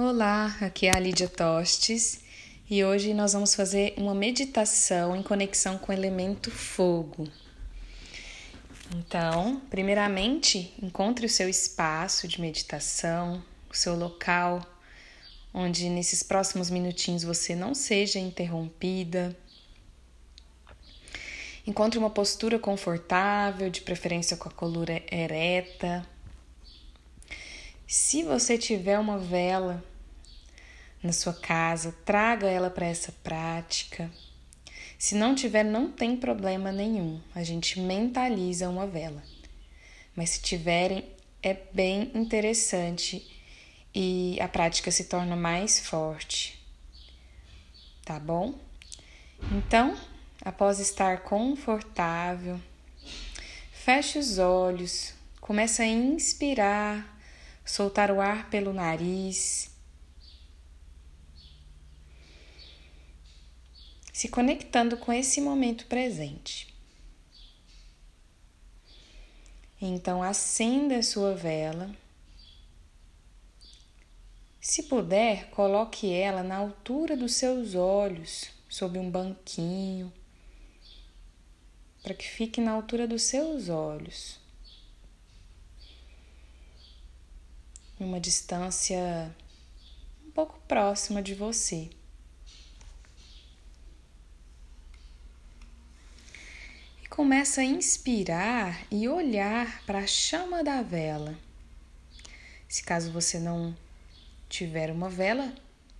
Olá, aqui é a Lídia Tostes e hoje nós vamos fazer uma meditação em conexão com o elemento fogo. Então, primeiramente, encontre o seu espaço de meditação, o seu local, onde nesses próximos minutinhos você não seja interrompida. Encontre uma postura confortável, de preferência com a coluna ereta se você tiver uma vela na sua casa, traga ela para essa prática. Se não tiver, não tem problema nenhum. A gente mentaliza uma vela. Mas se tiverem, é bem interessante e a prática se torna mais forte. Tá bom? Então, após estar confortável, feche os olhos, comece a inspirar soltar o ar pelo nariz, se conectando com esse momento presente. Então, acenda a sua vela. Se puder, coloque ela na altura dos seus olhos, sob um banquinho, para que fique na altura dos seus olhos. Em uma distância um pouco próxima de você. E começa a inspirar e olhar para a chama da vela. Se caso você não tiver uma vela,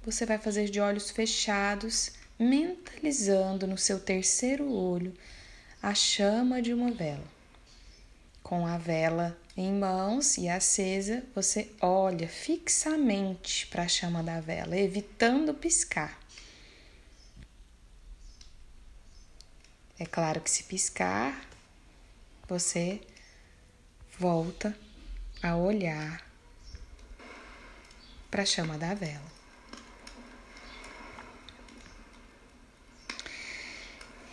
você vai fazer de olhos fechados, mentalizando no seu terceiro olho a chama de uma vela. Com a vela em mãos e acesa, você olha fixamente para a chama da vela, evitando piscar. É claro que se piscar, você volta a olhar para a chama da vela.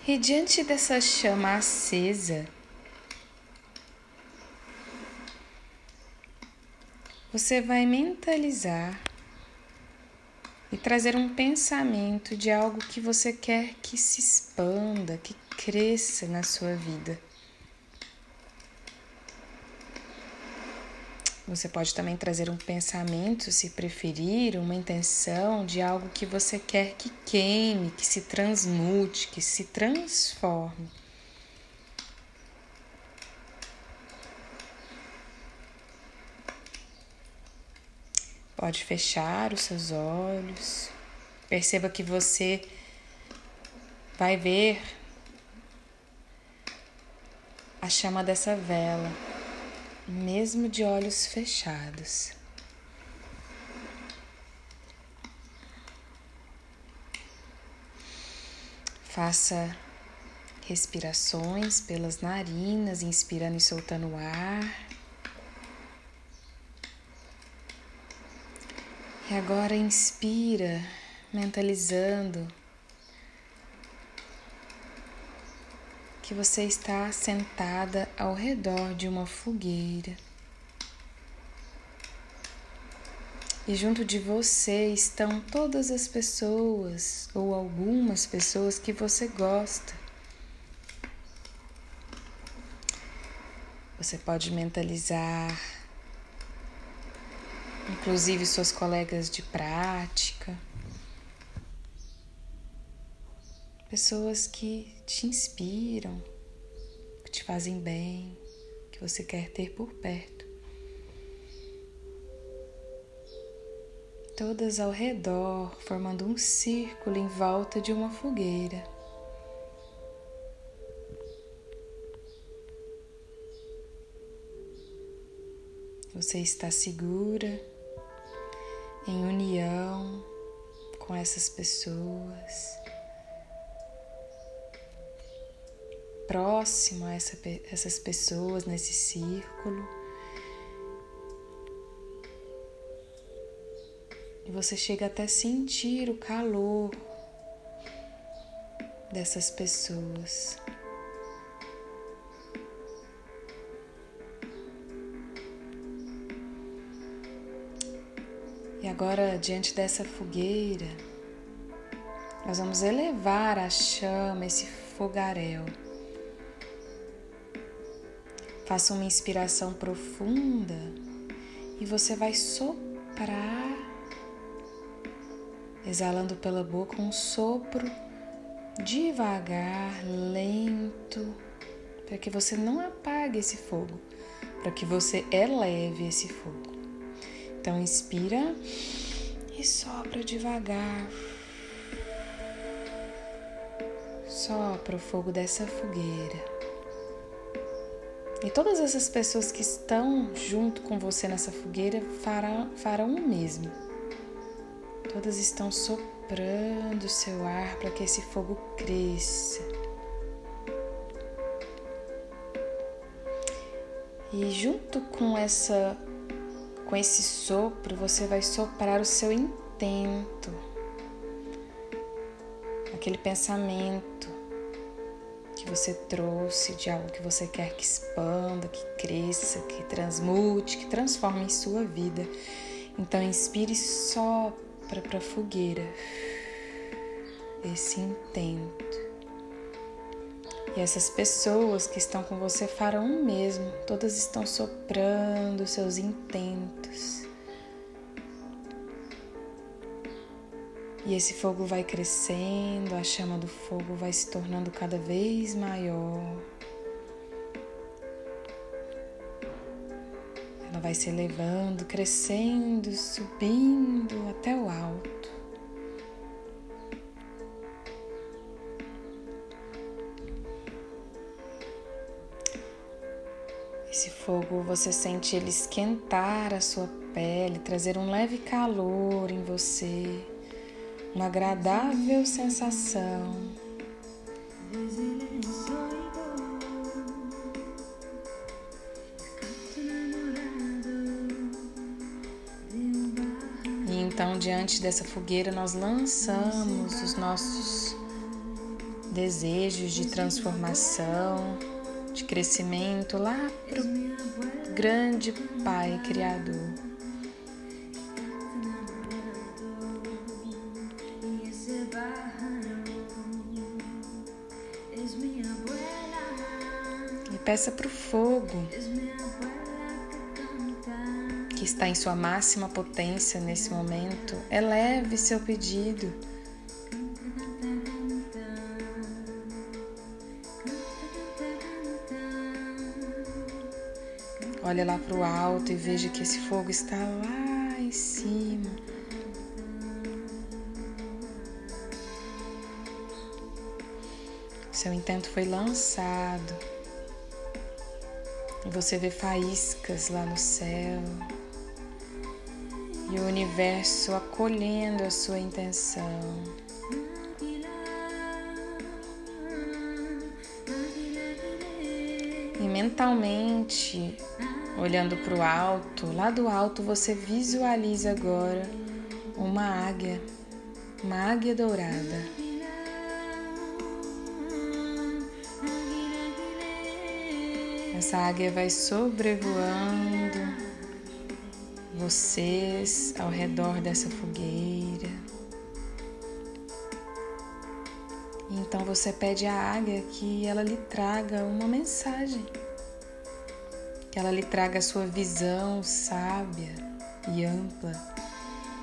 E diante dessa chama acesa, você vai mentalizar e trazer um pensamento de algo que você quer que se expanda, que cresça na sua vida. Você pode também trazer um pensamento, se preferir, uma intenção de algo que você quer que queime, que se transmute, que se transforme. Pode fechar os seus olhos. Perceba que você vai ver a chama dessa vela, mesmo de olhos fechados. Faça respirações pelas narinas, inspirando e soltando o ar. E agora inspira, mentalizando que você está sentada ao redor de uma fogueira. E junto de você estão todas as pessoas ou algumas pessoas que você gosta. Você pode mentalizar inclusive suas colegas de prática, pessoas que te inspiram, que te fazem bem, que você quer ter por perto. Todas ao redor, formando um círculo em volta de uma fogueira. Você está segura em união com essas pessoas, próximo a essa, essas pessoas nesse círculo. E você chega até sentir o calor dessas pessoas. Agora, diante dessa fogueira, nós vamos elevar a chama, esse fogaréu. Faça uma inspiração profunda e você vai soprar, exalando pela boca um sopro devagar, lento, para que você não apague esse fogo, para que você eleve esse fogo. Então, inspira e sopra devagar. Sopra o fogo dessa fogueira. E todas essas pessoas que estão junto com você nessa fogueira farão, farão o mesmo. Todas estão soprando o seu ar para que esse fogo cresça. E junto com essa com esse sopro, você vai soprar o seu intento. Aquele pensamento que você trouxe de algo que você quer que expanda, que cresça, que transmute, que transforme em sua vida. Então inspire sopra para a fogueira esse intento. E essas pessoas que estão com você farão o mesmo, todas estão soprando seus intentos. E esse fogo vai crescendo, a chama do fogo vai se tornando cada vez maior. Ela vai se elevando, crescendo, subindo até o alto. Fogo você sente ele esquentar a sua pele, trazer um leve calor em você, uma agradável sensação. E então, diante dessa fogueira, nós lançamos os nossos desejos de transformação de crescimento lá para o grande Pai Criador. E peça para o fogo que está em sua máxima potência nesse momento, eleve seu pedido Olha lá para o alto e veja que esse fogo está lá em cima. Seu intento foi lançado. E você vê faíscas lá no céu. E o universo acolhendo a sua intenção. Mentalmente Olhando para o alto, lá do alto você visualiza agora uma águia, uma águia dourada. Essa águia vai sobrevoando vocês ao redor dessa fogueira. Então você pede à águia que ela lhe traga uma mensagem que ela lhe traga a sua visão sábia e ampla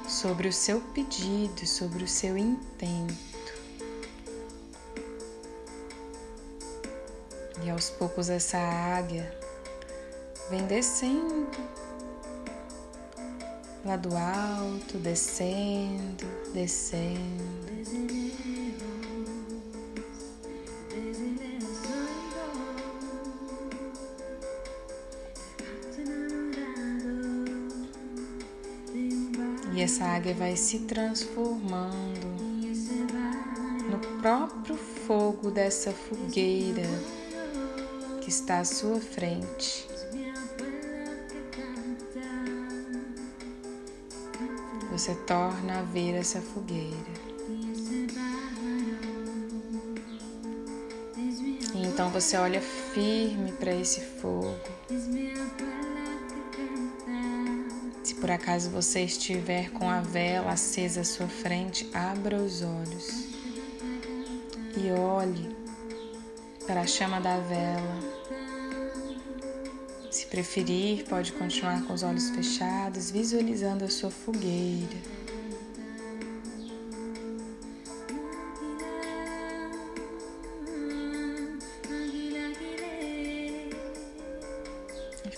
sobre o seu pedido, sobre o seu intento. E aos poucos essa águia vem descendo lá do alto, descendo, descendo. Essa águia vai se transformando no próprio fogo dessa fogueira que está à sua frente. Você torna a ver essa fogueira. Então você olha firme para esse fogo por acaso você estiver com a vela acesa à sua frente, abra os olhos e olhe para a chama da vela. Se preferir, pode continuar com os olhos fechados, visualizando a sua fogueira.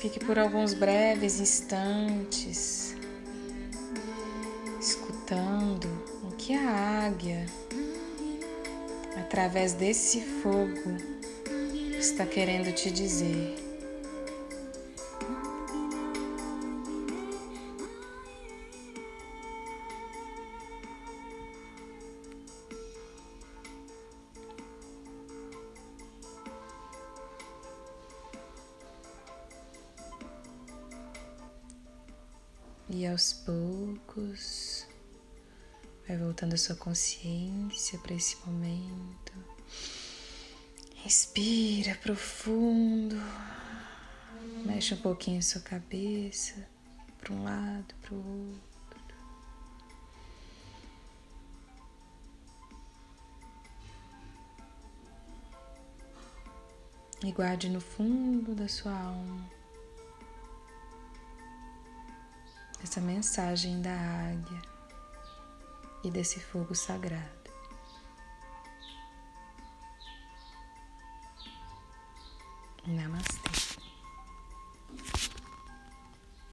Fique por alguns breves instantes escutando o que a águia, através desse fogo, está querendo te dizer. Aos poucos vai voltando a sua consciência para esse momento. Respira profundo. Mexe um pouquinho a sua cabeça para um lado, para o outro. E guarde no fundo da sua alma essa mensagem da águia e desse fogo sagrado. Namastê.